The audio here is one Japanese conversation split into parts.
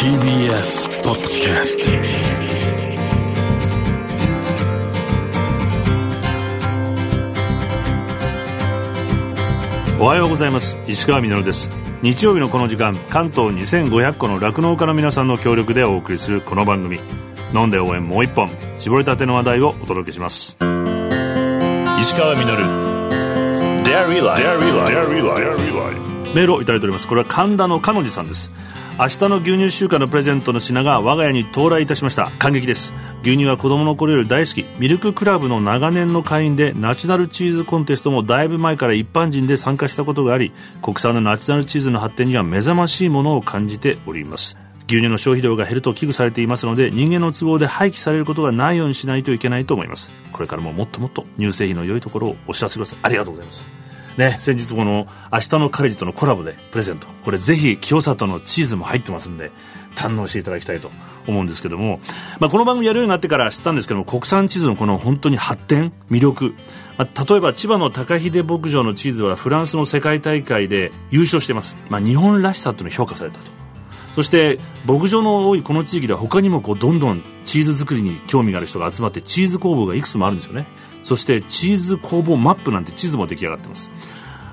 TBS ポッドキャストおはようございます。石川みです。日曜日のこの時間関東2500個の酪農家の皆さんの協力でお送りするこの番組。飲んで応援もう一本絞りたての話題をお届けします。石川み Dairy Life メールをいただいております。これは神田の彼女さんです明日の牛乳週間のプレゼントの品が我が家に到来いたしました。感激です。牛乳は子供の頃より大好き。ミルククラブの長年の会員でナチュラルチーズコンテストもだいぶ前から一般人で参加したことがあり国産のナチュラルチーズの発展には目覚ましいものを感じております。牛乳の消費量が減ると危惧されていますので人間の都合で廃棄されることがないようにしないといけないと思います。これからももっともっと乳製品の良いところをお知らせください。ありがとうございます。ね、先日この「明日のカレッジ」とのコラボでプレゼント。これぜひ清里のチーズも入ってますんで堪能していただきたいと思うんですけども、まあ、この番組やるようになってから知ったんですけども国産チーズのこの本当に発展魅力、まあ、例えば千葉の高秀牧場のチーズはフランスの世界大会で優勝してます、まあ、日本らしさというのを評価されたと。そして牧場の多いこの地域では他にもこうどんどんチーズ作りに興味がある人が集まってチーズ工房がいくつもあるんですよね。そしてチーズ工房マップなんて地図も出来上がってます。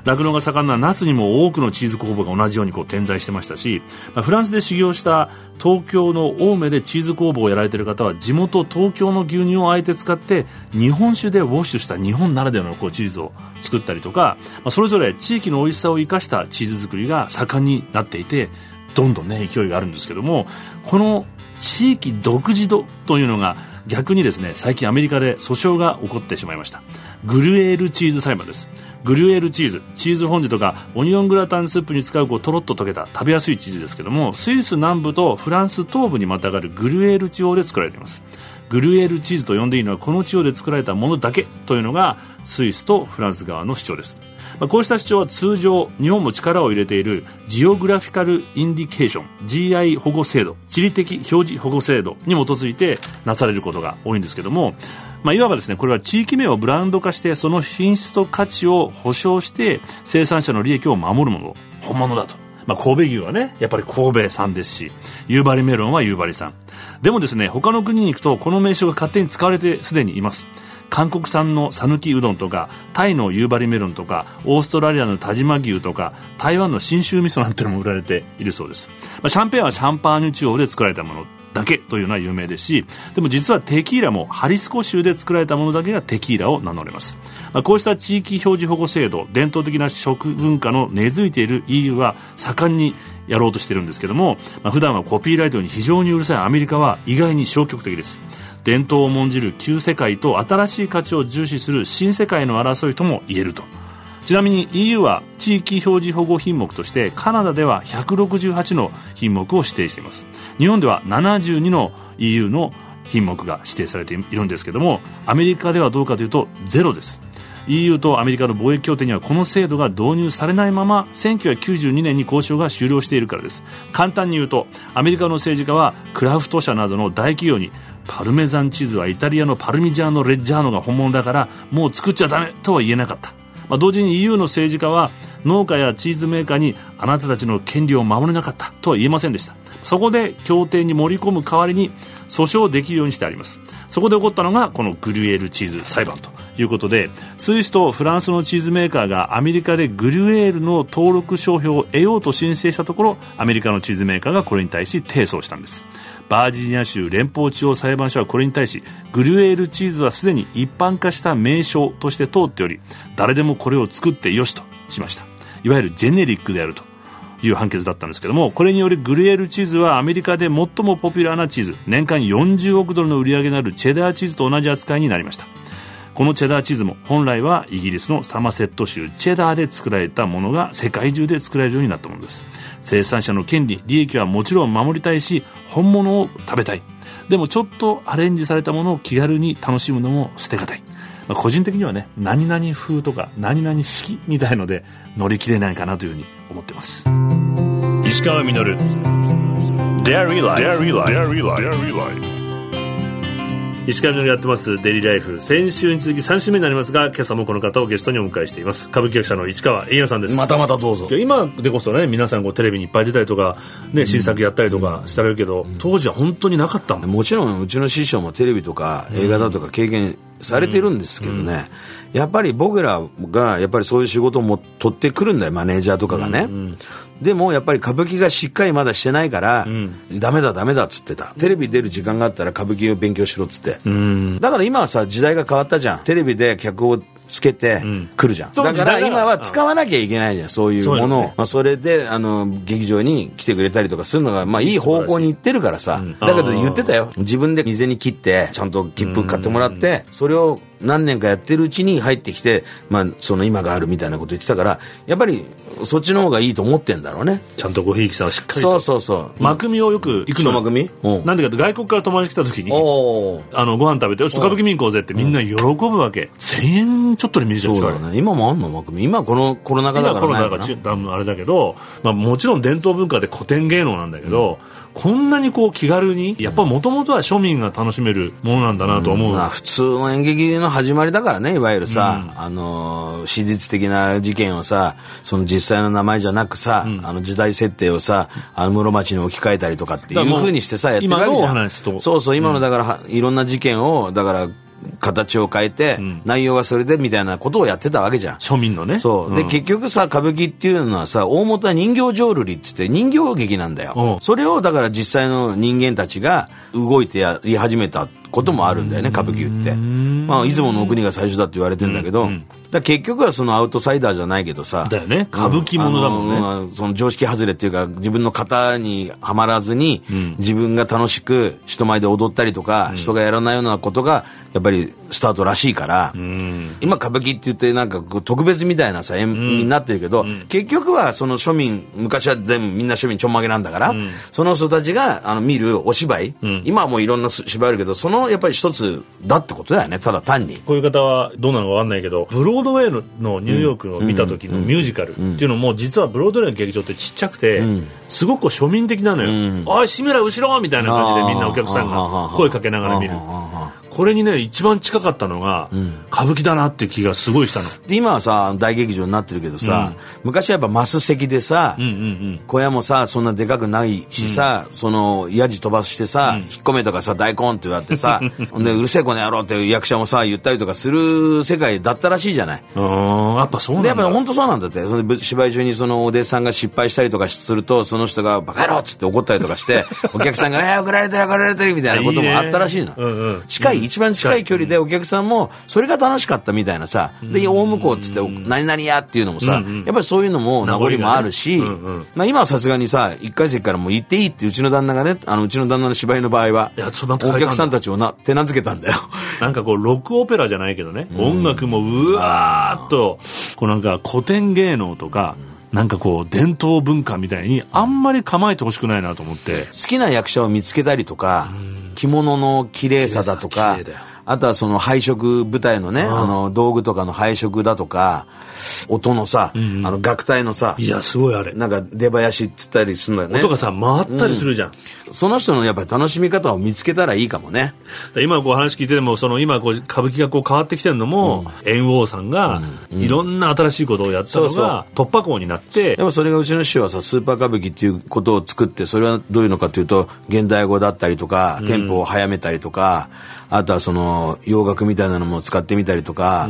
酪農が盛んな那須にも多くのチーズ工房が同じようにこう点在してましたし、まあ、フランスで修行した東京の青梅でチーズ工房をやられている方は地元東京の牛乳をあえて使って日本酒でウォッシュした日本ならではのこうチーズを作ったりとか、まあ、それぞれ地域の美味しさを生かしたチーズ作りが盛んになっていてどんどんね勢いがあるんですけどもこの地域独自度というのが逆にですね最近アメリカで訴訟が起こってしまいました。グルエールチーズ裁判です。グリュエールチーズチーズフォンデュとかオニオングラタンスープに使うこうとろっと溶けた食べやすいチーズですけどもスイス南部とフランス東部にまたがるグリュエール地方で作られています。グルエールチーズと呼んでいいのはこの地方で作られたものだけというのがスイスとフランス側の主張です。まあ、こうした主張は通常日本も力を入れているジオグラフィカル・インディケーション GI 保護制度地理的表示保護制度に基づいてなされることが多いんですけどもまあ、いわばですねこれは地域名をブランド化してその品質と価値を保証して生産者の利益を守るもの本物だと、まあ、神戸牛はねやっぱり神戸産ですし夕張メロンは夕張産でもですね他の国に行くとこの名称が勝手に使われてすでにいます。韓国産の讃岐うどんとかタイの夕張メロンとかオーストラリアの田島牛とか台湾の信州味噌なんてのも売られているそうです、まあ、シャンペーンはシャンパーニュ地方で作られたものだけというのは有名ですしでも実はテキーラもハリスコ州で作られたものだけがテキーラを名乗れます、まあ、こうした地域表示保護制度伝統的な食文化の根付いている EU は盛んにやろうとしているんですけども、まあ、普段はコピーライトに非常にうるさいアメリカは意外に消極的です。伝統を重んじる旧世界と新しい価値を重視する新世界の争いとも言えると。ちなみに EU は地域表示保護品目としてカナダでは168の品目を指定しています。日本では72の EU の品目が指定されているんですけどもアメリカではどうかというとゼロです。EU とアメリカの貿易協定にはこの制度が導入されないまま1992年に交渉が終了しているからです。簡単に言うとアメリカの政治家はクラフト社などの大企業にパルメザンチーズはイタリアのパルミジャーノ・レッジャーノが本物だからもう作っちゃダメとは言えなかった。まあ、同時に EU の政治家は農家やチーズメーカーにあなたたちの権利を守れなかったとは言えませんでした。そこで協定に盛り込む代わりに訴訟できるようにしてあります。そこで起こったのがこのグリュエールチーズ裁判ということでスイスとフランスのチーズメーカーがアメリカでグリュエールの登録商標を得ようと申請したところアメリカのチーズメーカーがこれに対し提訴したんです。バージニア州連邦地方裁判所はこれに対しグリュエールチーズはすでに一般化した名称として通っており誰でもこれを作ってよしとしました。いわゆるジェネリックであるという判決だったんですけどもこれによりグリエルチーズはアメリカで最もポピュラーなチーズ年間40億ドルの売り上げのあるチェダーチーズと同じ扱いになりました。このチェダーチーズも本来はイギリスのサマセット州チェダーで作られたものが世界中で作られるようになったものです。生産者の権利利益はもちろん守りたいし本物を食べたい。でもちょっとアレンジされたものを気軽に楽しむのも捨てがたい、まあ、個人的にはね何々風とか何々式みたいので乗り切れないかなというふうに思ってます。石川稔。Dairy Life 石上のやってますデイリーライフ先週に続き3週目になりますが今朝もこの方をゲストにお迎えしています。歌舞伎役者の市川円也さんです。またまたどうぞ。今でこそね皆さんこうテレビにいっぱい出たりとか、ね、新作やったりとかしてるけど、当時は本当になかったもん。もちろんうちの師匠もテレビとか映画だとか経験されてるんですけどね、やっぱり僕らがやっぱりそういう仕事も取ってくるんだよマネージャーとかがね、でもやっぱり歌舞伎がしっかりまだしてないから、ダメだダメだっつってた。テレビ出る時間があったら歌舞伎を勉強しろっつって、だから今はさ時代が変わったじゃん。テレビで客をつけて来るじゃん、だから今は使わなきゃいけないじゃんそういうもの。をまあ、それであの劇場に来てくれたりとかするのが、まあ、いい方向に行ってるからさ、だけど言ってたよ。自分で未然に切ってちゃんと切符買ってもらってそれを何年かやってるうちに入ってきて、まあ、その今があるみたいなこと言ってたからやっぱりそっちの方がいいと思ってんだろうね。ちゃんとごひいきさんはしっかりと。そうそうそう。真組をよく行くの。人真組うん。なんでかって外国から友達来た時にあのご飯食べてちょっと歌舞伎見に行こうぜってみんな喜ぶわけ、1000円ちょっとで見れちゃうでしょあれそうだね。今もあんの真組今このコロナ禍だ今コロからないかな。ナがち多分あれだけど、まあ、もちろん伝統文化で古典芸能なんだけど、こんなにこう気軽にやっぱもともとは庶民が楽しめるものなんだなと思う、まあ、普通の演劇の始まりだからねいわゆるさ、あのー史実的な事件をさその実際の名前じゃなくさ、あの時代設定をさあの室町に置き換えたりとかっていううふうにしてさやってるわけじ今のおゃん話と。そうそう今のだから、はいろんな事件をだから形を変えて、内容はそれでみたいなことをやってたわけじゃん。庶民のね。そう。で、ん。結局さ、歌舞伎っていうのはさ、大元は人形浄瑠璃っつって人形劇なんだよ。うん。それを、だから実際の人間たちが動いてやり始めたこともあるんだよね、歌舞伎って。まあ、出雲の国が最初だって言われてんだけど、だから結局はそのアウトサイダーじゃないけどさ。だよね。歌舞伎ものだもんね。あのその常識外れっていうか、自分の型にはまらずに、自分が楽しく人前で踊ったりとか、人がやらないようなことが、やっぱりスタートらしいから、今歌舞伎って言ってなんか特別みたいなさ演になってるけど、結局はその庶民昔は全部みんな庶民ちょんまげなんだから、その人たちがあの見るお芝居、今はもういろんな芝居あるけどそのやっぱり一つだってことだよねただ単に。こういう方はどうなのか分かんないけどブロードウェイののニューヨークの見た時のミュージカルっていうのも実はブロードウェイの劇場ってちっちゃくてすごく庶民的なのよ「おい志村後ろ!」みたいな感じでみんなお客さんが声かけながら見るこれにね一番近かったのが歌舞伎だなっていう気がすごいしたの。で今はさ大劇場になってるけどさ、昔はやっぱマス席でさ、小屋もさそんなでかくないしさ、そのヤジ飛ばしてさ、引っ込めとかさ大根って言われてさ ほんでうるせえこの野郎って役者もさ言ったりとかする世界だったらしいじゃない。うんやっぱそうなんだ。でやっぱり本当そうなんだって。その芝居中にそのお弟子さんが失敗したりとかするとその人が「バカ野郎!」っつって怒ったりとかして お客さんが「えー、怒られてる怒られてる」みたいなこともあったらしいの。いいねうんうん。近い一番近い距離でお客さんもそれが楽しかったみたいなさで大向こうっつって「何々や」っていうのもさやっぱりそういうのも名残もあるし、まあ、今はさすがにさ一階席からもう行っていいってうちの旦那がねあのうちの旦那の芝居の場合はお客さんたちをな手なずけたんだよ。なんかこうロックオペラじゃないけどね、音楽もうわーっとこうなんか古典芸能とかなんかこう伝統文化みたいにあんまり構えてほしくないなと思って。好きな役者を見つけたりとか、着物の綺麗さだとかあとはその配色舞台のね、あの道具とかの配色だとか、音のさ、あの楽隊のさ、いやすごいあれ、なんか出囃子っつったりするんだよね。音。がさ回ったりするじゃん、その人のやっぱり楽しみ方を見つけたらいいかもね。今こう話聞いててもその今こう歌舞伎がこう変わってきてるのも、猿翁さんがいろんな新しいことをやったのが突破口になって。やっぱそれがうちの師匠はさ、スーパー歌舞伎っていうことを作って、それはどういうのかというと、現代語だったりとか、テンポを早めたりとか、あとはその洋楽みたいなのも使ってみたりとか、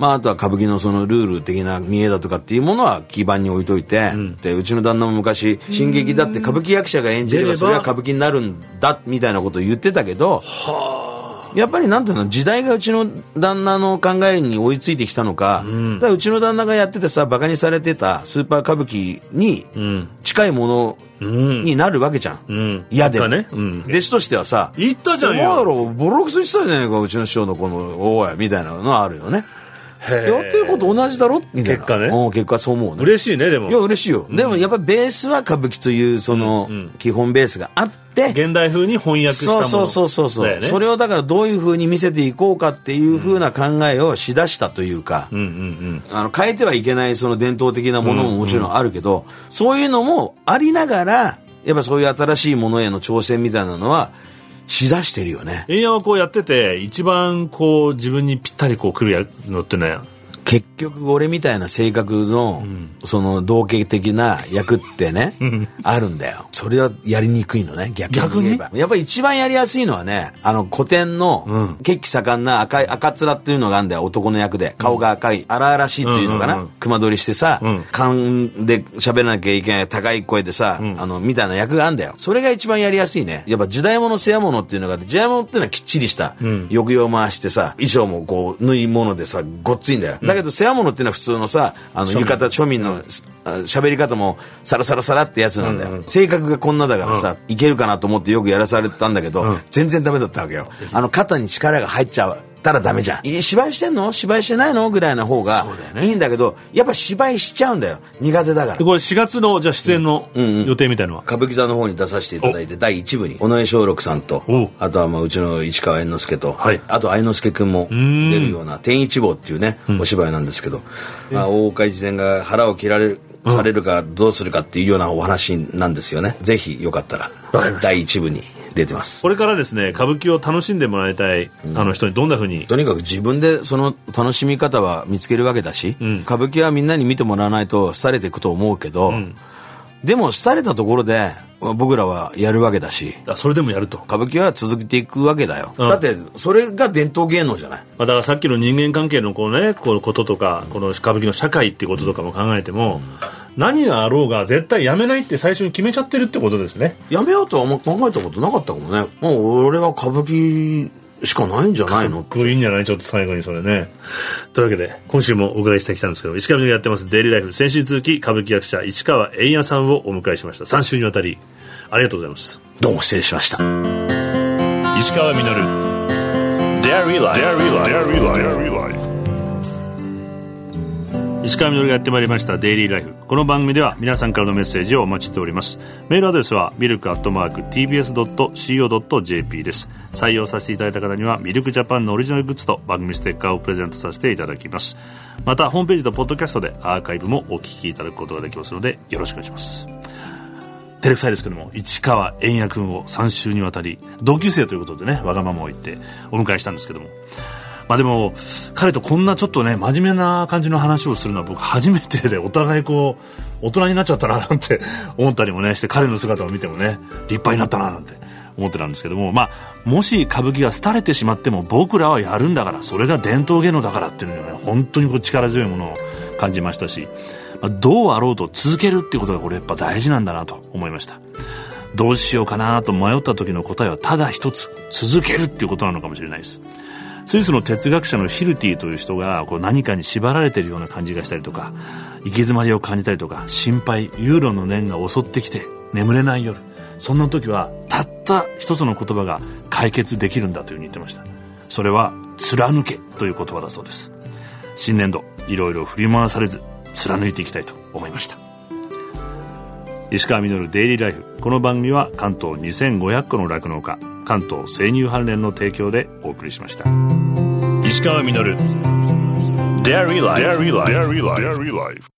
まあ、あとは歌舞伎のそのルール的な見えだとかっていうものは基盤に置いといて、でうちの旦那も昔新劇だって歌舞伎役者が演じればそれは歌舞伎になるんだみたいなことを言ってたけどやっぱりなんていうの時代がうちの旦那の考えに追いついてきたのか,、だからうちの旦那がやっててさバカにされてたスーパー歌舞伎に近いものになるわけじゃん、ん。嫌で、だね。うん。弟子としてはさ言ったじゃんよ。らボロクソ言ってたじゃないかうちの師匠のこのおいみたいなのはあるよねやってること同じだろ？みたいな。結果ね。うん結果そう思うね。嬉しいねでも。いや嬉しいよ、でもやっぱベースは歌舞伎というその基本ベースがあって、現代風に翻訳したもの。そうそうそうそうね。それをだからどういうふうに見せていこうかっていうふうな考えをしだしたというか、うんうんあの変えてはいけないその伝統的なものももちろんあるけど、そういうのもありながらやっぱそういう新しいものへの挑戦みたいなのはしだしてるよね。円屋はこうやってて一番こう自分にぴったりこう来るのってね。結局俺みたいな性格の、その同型的な役ってね、あるんだよ。それはやりにくいのね、逆に言えば。やっぱり一番やりやすいのはね、あの古典の、血気盛んな赤い、赤面っていうのがあるんだよ、男の役で。顔が赤い、荒々しいっていうのかな。熊取りしてさ、勘で喋らなきゃいけない高い声でさ、あの、みたいな役があるんだよ。それが一番やりやすいね。やっぱ時代物、世話物っていうのが時代物っていうのはきっちりした、抑揚回してさ、衣装もこう、縫い物でさ、ごっついんだよ。だけど世話物っていうのは普通のさ、あの、浴衣、庶民のあ喋り方もサラサラサラってやつなんだよ。性格がこんなだからさ、いけるかなと思ってよくやらされたんだけど、全然ダメだったわけよ。あの、肩に力が入っちゃう。たらダメじゃん。い芝居してんの？芝居してないの？ぐらいな方がいいんだけど、やっぱ芝居しちゃうんだよ。苦手だから。で。これ4月のじゃあ出演の予定みたいのは、歌舞伎座の方に出させていただいて第1部に尾上松緑さんとお。あとはまあうちの市川猿之助と、はい。あと愛之助君も出るような「天一坊」っていうね、お芝居なんですけど、まあ、大岡越前が腹を切られるされるかどうするかっていうようなお話なんですよね。ぜひよかったら第1部に出てます。これからですね歌舞伎を楽しんでもらいたい、あの人にどんなふうに？とにかく自分でその楽しみ方は見つけるわけだし、歌舞伎はみんなに見てもらわないと廃れていくと思うけど、でも廃れたところで僕らはやるわけだし。あそれでもやると、歌舞伎は続けていくわけだよ、うん。だってそれが伝統芸能じゃない。まあ、だからさっきの人間関係のこう、ね、こうこととかこの歌舞伎の社会っていうこととかも考えても、何があろうが絶対やめないって最初に決めちゃってるってことですね。やめようとはあんま考えたことなかったかもね。もう俺は歌舞伎しかないんじゃないのこれいいんじゃない？ちょっと最後にそれね。というわけで、今週もお伺いしてきたんですけど、石川みのりやってますデイリーライフ、先週続き歌舞伎役者、市川円也さんをお迎えしました。3週にわたり、ありがとうございます。どうも失礼しました石川みのる Dairy Life. Dairy Life. 石川みのるがやってまいりましたデイリーライフこの番組では皆さんからのメッセージをお待ちしております。メールアドレスはミルクアットマーク TBS.CO.JP です。採用させていただいた方にはミルクジャパンのオリジナルグッズと番組ステッカーをプレゼントさせていただきます。またホームページとポッドキャストでアーカイブもお聞きいただくことができますのでよろしくお願いします。照れくさいですけども市川円也君を3週にわたり同級生ということでねわがままを言ってお迎えしたんですけども。まあでも彼とこんなちょっとね真面目な感じの話をするのは僕初めてでお互いこう大人になっちゃったななんて思ったりもねして彼の姿を見てもね立派になったななんて思ってたんですけどもまあもし歌舞伎が廃れてしまっても僕らはやるんだからそれが伝統芸能だからっていうのはね本当にこう力強いものを感じましたし、まあ、どうあろうと続けるっていうことがこれやっぱ大事なんだなと思いました。どうしようかなと迷った時の答えはただ一つ続けるっていうことなのかもしれないです。スイスの哲学者のヒルティという人がこう何かに縛られているような感じがしたりとか行き詰まりを感じたりとか心配ユーロの念が襲ってきて眠れない夜。そんな時はたった一つの言葉が解決できるんだというふうに言ってました。それは貫けという言葉だそうです。新年度いろいろ振り回されず貫いていきたいと思いました。石川稔デイリーライフ。この番組は関東2500個の酪農家関東生乳関連の提供でお送りしました。石川稔 Dairy Life. Dairy Life. Dairy Life.